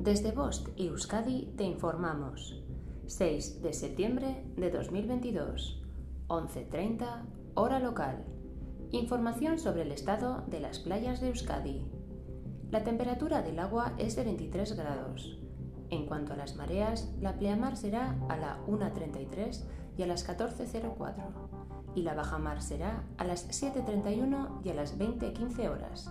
Desde Bost y Euskadi te informamos. 6 de septiembre de 2022, 11.30, hora local. Información sobre el estado de las playas de Euskadi. La temperatura del agua es de 23 grados. En cuanto a las mareas, la pleamar será a la 1.33 y a las 14.04 y la bajamar será a las 7.31 y a las 20.15 horas.